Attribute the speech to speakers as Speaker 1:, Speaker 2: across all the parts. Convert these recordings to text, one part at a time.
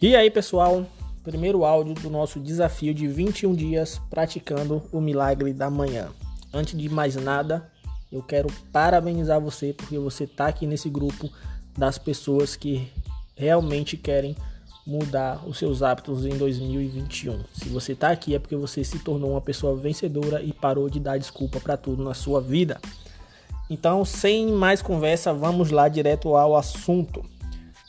Speaker 1: E aí, pessoal, primeiro áudio do nosso desafio de 21 dias praticando o milagre da manhã. Antes de mais nada, eu quero parabenizar você porque você está aqui nesse grupo das pessoas que realmente querem mudar os seus hábitos em 2021. Se você está aqui é porque você se tornou uma pessoa vencedora e parou de dar desculpa para tudo na sua vida. Então, sem mais conversa, vamos lá direto ao assunto.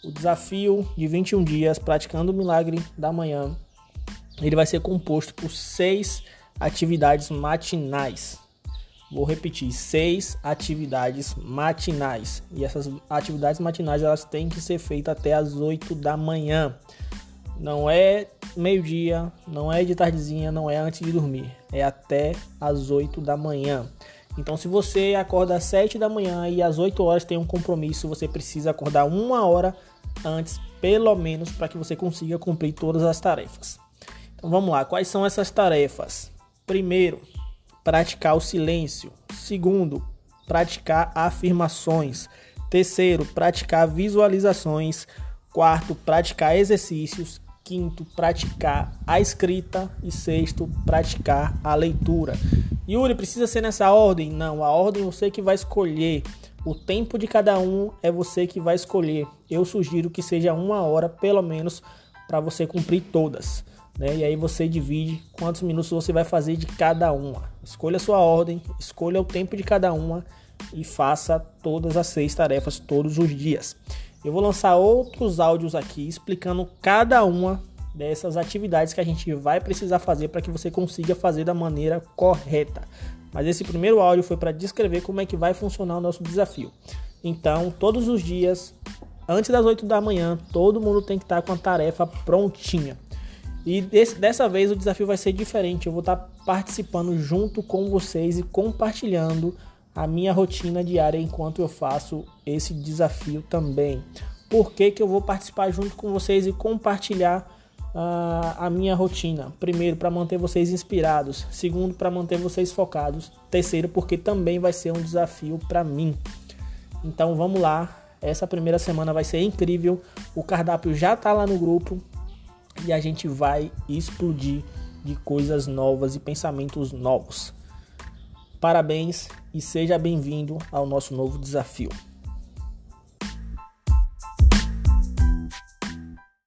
Speaker 1: O desafio de 21 dias praticando o milagre da manhã, ele vai ser composto por seis atividades matinais. Vou repetir, seis atividades matinais. E essas atividades matinais elas têm que ser feitas até as 8 da manhã. Não é meio-dia, não é de tardezinha, não é antes de dormir. É até as 8 da manhã. Então, se você acorda às 7 da manhã e às 8 horas tem um compromisso, você precisa acordar uma hora antes, pelo menos, para que você consiga cumprir todas as tarefas. Então, vamos lá. Quais são essas tarefas? Primeiro, praticar o silêncio. Segundo, praticar afirmações. Terceiro, praticar visualizações. Quarto, praticar exercícios. Quinto, praticar a escrita. E sexto, praticar a leitura. Yuri, precisa ser nessa ordem? Não, a ordem você que vai escolher. O tempo de cada um é você que vai escolher. Eu sugiro que seja uma hora, pelo menos, para você cumprir todas. Né? E aí você divide quantos minutos você vai fazer de cada uma. Escolha a sua ordem, escolha o tempo de cada uma e faça todas as seis tarefas todos os dias. Eu vou lançar outros áudios aqui explicando cada uma dessas atividades que a gente vai precisar fazer para que você consiga fazer da maneira correta. Mas esse primeiro áudio foi para descrever como é que vai funcionar o nosso desafio. Então, todos os dias, antes das 8 da manhã, todo mundo tem que estar com a tarefa prontinha. E desse, dessa vez o desafio vai ser diferente. Eu vou estar participando junto com vocês e compartilhando a minha rotina diária enquanto eu faço esse desafio também. Por que, que eu vou participar junto com vocês e compartilhar uh, a minha rotina? Primeiro, para manter vocês inspirados. Segundo, para manter vocês focados. Terceiro, porque também vai ser um desafio para mim. Então vamos lá. Essa primeira semana vai ser incrível. O cardápio já está lá no grupo e a gente vai explodir de coisas novas e pensamentos novos. Parabéns e seja bem-vindo ao nosso novo desafio.